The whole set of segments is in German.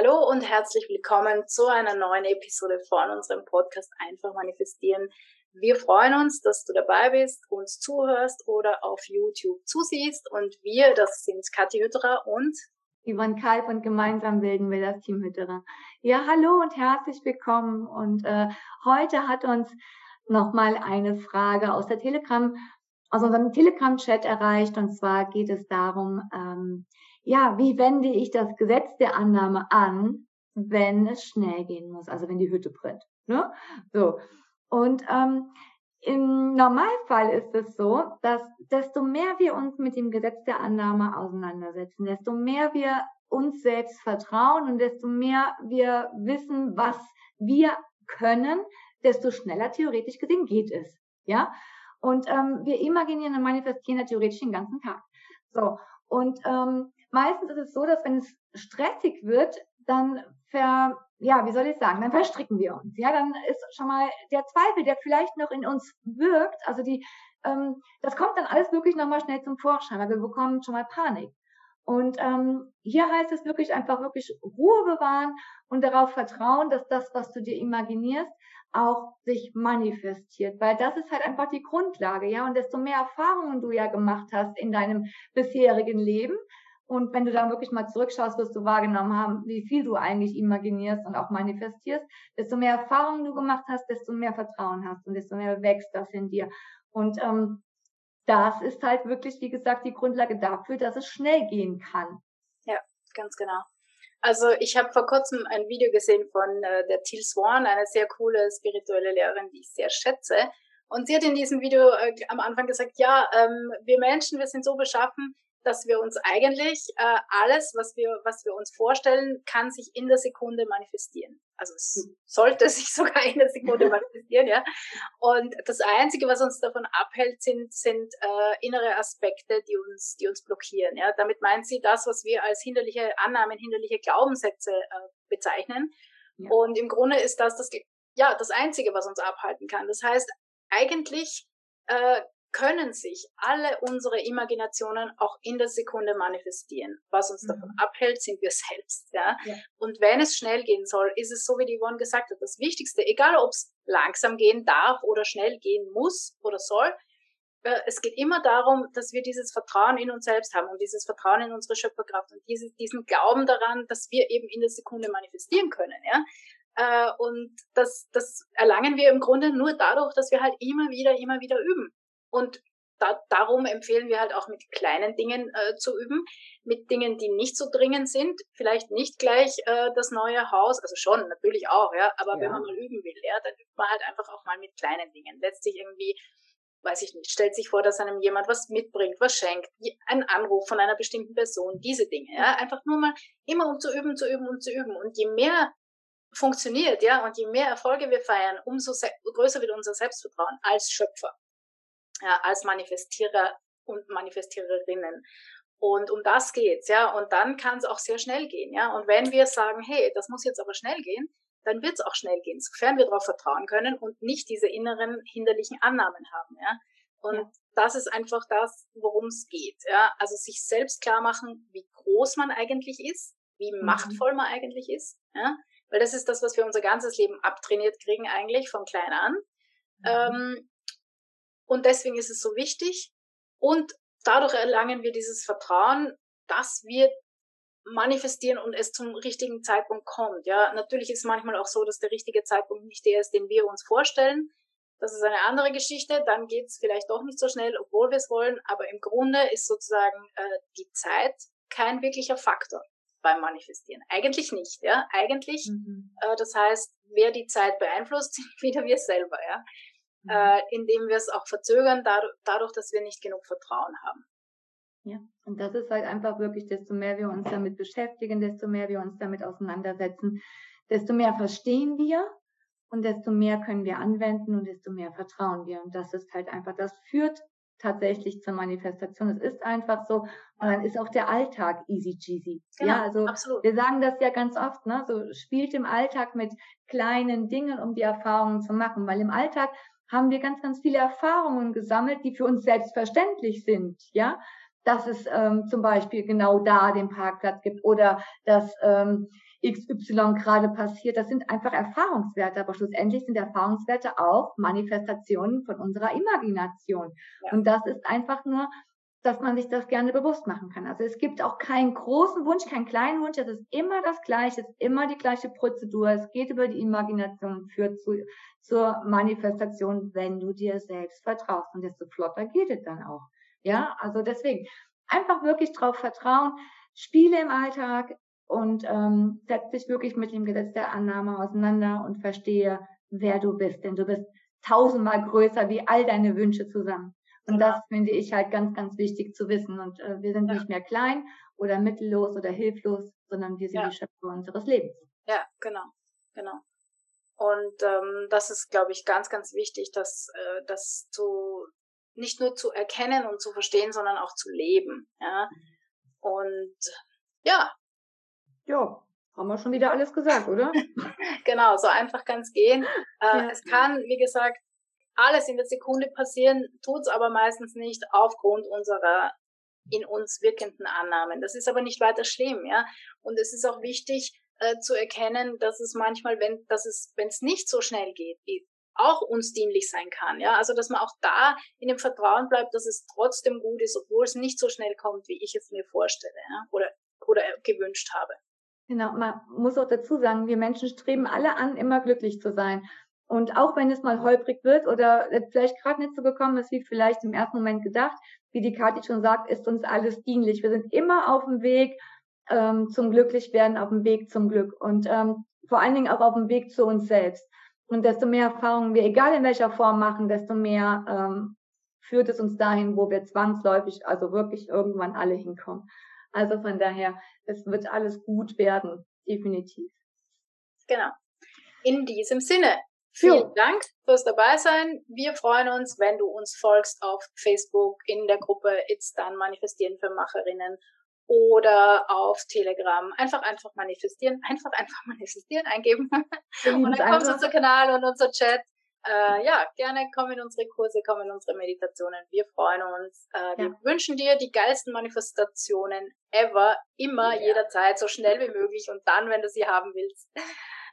Hallo und herzlich willkommen zu einer neuen Episode von unserem Podcast Einfach manifestieren. Wir freuen uns, dass du dabei bist, uns zuhörst oder auf YouTube zusiehst. Und wir, das sind Kathi Hütterer und Yvonne Kalb und gemeinsam bilden wir das Team Hütterer. Ja, hallo und herzlich willkommen. Und äh, heute hat uns nochmal eine Frage aus der Telegram, aus unserem Telegram-Chat erreicht. Und zwar geht es darum, ähm, ja, wie wende ich das Gesetz der Annahme an, wenn es schnell gehen muss, also wenn die Hütte brennt. Ne? So. Und ähm, im Normalfall ist es so, dass desto mehr wir uns mit dem Gesetz der Annahme auseinandersetzen, desto mehr wir uns selbst vertrauen und desto mehr wir wissen, was wir können, desto schneller theoretisch gesehen geht es. Ja? Und ähm, wir imaginieren und manifestieren ja theoretisch den ganzen Tag. So. Und ähm, meistens ist es so, dass wenn es stressig wird, dann ver, ja, wie soll ich sagen, dann verstricken wir uns. Ja, dann ist schon mal der Zweifel, der vielleicht noch in uns wirkt, also die, ähm, das kommt dann alles wirklich nochmal schnell zum Vorschein, weil wir bekommen schon mal Panik. Und ähm, hier heißt es wirklich einfach wirklich Ruhe bewahren und darauf vertrauen, dass das, was du dir imaginierst, auch sich manifestiert, weil das ist halt einfach die Grundlage, ja. Und desto mehr Erfahrungen du ja gemacht hast in deinem bisherigen Leben, und wenn du dann wirklich mal zurückschaust, wirst du wahrgenommen haben, wie viel du eigentlich imaginierst und auch manifestierst. Desto mehr Erfahrungen du gemacht hast, desto mehr Vertrauen hast und desto mehr wächst das in dir. Und ähm, das ist halt wirklich, wie gesagt, die Grundlage dafür, dass es schnell gehen kann. Ja, ganz genau. Also ich habe vor kurzem ein Video gesehen von äh, der Teal Swan, eine sehr coole spirituelle Lehrerin, die ich sehr schätze. Und sie hat in diesem Video äh, am Anfang gesagt, ja, ähm, wir Menschen, wir sind so beschaffen, dass wir uns eigentlich äh, alles, was wir, was wir uns vorstellen, kann sich in der Sekunde manifestieren. Also es hm. sollte sich sogar in der Sekunde manifestieren, ja. Und das Einzige, was uns davon abhält, sind, sind äh, innere Aspekte, die uns, die uns blockieren. Ja. Damit meint sie das, was wir als hinderliche Annahmen, hinderliche Glaubenssätze äh, bezeichnen. Ja. Und im Grunde ist das, das ja das Einzige, was uns abhalten kann. Das heißt, eigentlich äh, können sich alle unsere Imaginationen auch in der Sekunde manifestieren. Was uns mhm. davon abhält, sind wir selbst. Ja? ja? Und wenn es schnell gehen soll, ist es so, wie die Yvonne gesagt hat, das Wichtigste, egal ob es langsam gehen darf oder schnell gehen muss oder soll, äh, es geht immer darum, dass wir dieses Vertrauen in uns selbst haben und dieses Vertrauen in unsere Schöpferkraft und dieses, diesen Glauben daran, dass wir eben in der Sekunde manifestieren können. Ja? Äh, und das, das erlangen wir im Grunde nur dadurch, dass wir halt immer wieder, immer wieder üben. Und da, darum empfehlen wir halt auch mit kleinen Dingen äh, zu üben, mit Dingen, die nicht so dringend sind. Vielleicht nicht gleich äh, das neue Haus, also schon natürlich auch, ja, aber ja. wenn man mal üben will, ja, dann übt man halt einfach auch mal mit kleinen Dingen. Lässt sich irgendwie, weiß ich nicht, stellt sich vor, dass einem jemand was mitbringt, was schenkt, ein Anruf von einer bestimmten Person, diese Dinge, ja, einfach nur mal immer um zu üben, zu üben und zu üben. Und je mehr funktioniert, ja, und je mehr Erfolge wir feiern, umso größer wird unser Selbstvertrauen als Schöpfer ja, als Manifestierer und Manifestiererinnen. Und um das geht's, ja. Und dann kann es auch sehr schnell gehen, ja. Und wenn wir sagen, hey, das muss jetzt aber schnell gehen, dann wird es auch schnell gehen, sofern wir darauf vertrauen können und nicht diese inneren hinderlichen Annahmen haben, ja. Und ja. das ist einfach das, worum es geht, ja. Also sich selbst klar machen, wie groß man eigentlich ist, wie mhm. machtvoll man eigentlich ist, ja. Weil das ist das, was wir unser ganzes Leben abtrainiert kriegen eigentlich von klein an. Mhm. Ähm, und deswegen ist es so wichtig. Und dadurch erlangen wir dieses Vertrauen, dass wir manifestieren und es zum richtigen Zeitpunkt kommt. Ja, natürlich ist es manchmal auch so, dass der richtige Zeitpunkt nicht der ist, den wir uns vorstellen. Das ist eine andere Geschichte. Dann geht es vielleicht doch nicht so schnell, obwohl wir es wollen. Aber im Grunde ist sozusagen äh, die Zeit kein wirklicher Faktor beim Manifestieren. Eigentlich nicht. Ja, eigentlich. Mhm. Äh, das heißt, wer die Zeit beeinflusst, sind wieder wir selber. Ja, mhm. äh, indem wir es auch verzögern, dadurch, dadurch, dass wir nicht genug Vertrauen haben. Ja, und das ist halt einfach wirklich, desto mehr wir uns damit beschäftigen, desto mehr wir uns damit auseinandersetzen, desto mehr verstehen wir und desto mehr können wir anwenden und desto mehr vertrauen wir. Und das ist halt einfach, das führt tatsächlich zur Manifestation. Es ist einfach so. Und dann ist auch der Alltag easy cheesy. Genau, ja, also absolut. wir sagen das ja ganz oft, ne? So spielt im Alltag mit kleinen Dingen, um die Erfahrungen zu machen. Weil im Alltag haben wir ganz, ganz viele Erfahrungen gesammelt, die für uns selbstverständlich sind, ja, dass es ähm, zum Beispiel genau da den Parkplatz gibt oder dass ähm, XY gerade passiert. Das sind einfach Erfahrungswerte, aber schlussendlich sind Erfahrungswerte auch Manifestationen von unserer Imagination. Ja. Und das ist einfach nur dass man sich das gerne bewusst machen kann. Also es gibt auch keinen großen Wunsch, keinen kleinen Wunsch, es ist immer das Gleiche, es ist immer die gleiche Prozedur, es geht über die Imagination, führt zu, zur Manifestation, wenn du dir selbst vertraust und desto flotter geht es dann auch. Ja, also deswegen einfach wirklich drauf vertrauen, spiele im Alltag und ähm, setz dich wirklich mit dem Gesetz der Annahme auseinander und verstehe, wer du bist, denn du bist tausendmal größer wie all deine Wünsche zusammen. Und das finde ich halt ganz, ganz wichtig zu wissen. Und äh, wir sind ja. nicht mehr klein oder mittellos oder hilflos, sondern wir sind ja. die Schöpfer unseres Lebens. Ja, genau, genau. Und ähm, das ist, glaube ich, ganz, ganz wichtig, dass äh, das zu nicht nur zu erkennen und zu verstehen, sondern auch zu leben. Ja. Und ja. Ja, haben wir schon wieder alles gesagt, oder? genau, so einfach kann es gehen. Äh, ja. Es kann, wie gesagt, alles in der Sekunde passieren, tut es aber meistens nicht aufgrund unserer in uns wirkenden Annahmen. Das ist aber nicht weiter schlimm, ja. Und es ist auch wichtig äh, zu erkennen, dass es manchmal, wenn, dass es, wenn es nicht so schnell geht, auch uns dienlich sein kann, ja. Also, dass man auch da in dem Vertrauen bleibt, dass es trotzdem gut ist, obwohl es nicht so schnell kommt, wie ich es mir vorstelle, ja, oder, oder gewünscht habe. Genau, man muss auch dazu sagen, wir Menschen streben alle an, immer glücklich zu sein. Und auch wenn es mal holprig wird oder vielleicht gerade nicht so gekommen ist, wie vielleicht im ersten Moment gedacht, wie die Kathi schon sagt, ist uns alles dienlich. Wir sind immer auf dem Weg ähm, zum Glücklichwerden, auf dem Weg zum Glück und ähm, vor allen Dingen auch auf dem Weg zu uns selbst. Und desto mehr Erfahrungen wir, egal in welcher Form machen, desto mehr ähm, führt es uns dahin, wo wir zwangsläufig, also wirklich irgendwann alle hinkommen. Also von daher, es wird alles gut werden, definitiv. Genau. In diesem Sinne, Vielen Dank fürs Dabeisein. Wir freuen uns, wenn du uns folgst auf Facebook in der Gruppe It's Done Manifestieren für Macherinnen oder auf Telegram. Einfach, einfach manifestieren, einfach, einfach manifestieren eingeben. und dann kommt unser Kanal und unser Chat. Äh, ja, gerne komm in unsere Kurse, komm in unsere Meditationen. Wir freuen uns. Äh, ja. Wir wünschen dir die geilsten Manifestationen ever, immer, ja. jederzeit, so schnell wie möglich und dann, wenn du sie haben willst.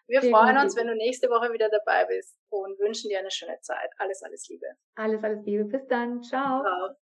Wir freuen uns, wenn du nächste Woche wieder dabei bist und wünschen dir eine schöne Zeit. Alles, alles Liebe. Alles, alles Liebe. Bis dann. Ciao. Ciao.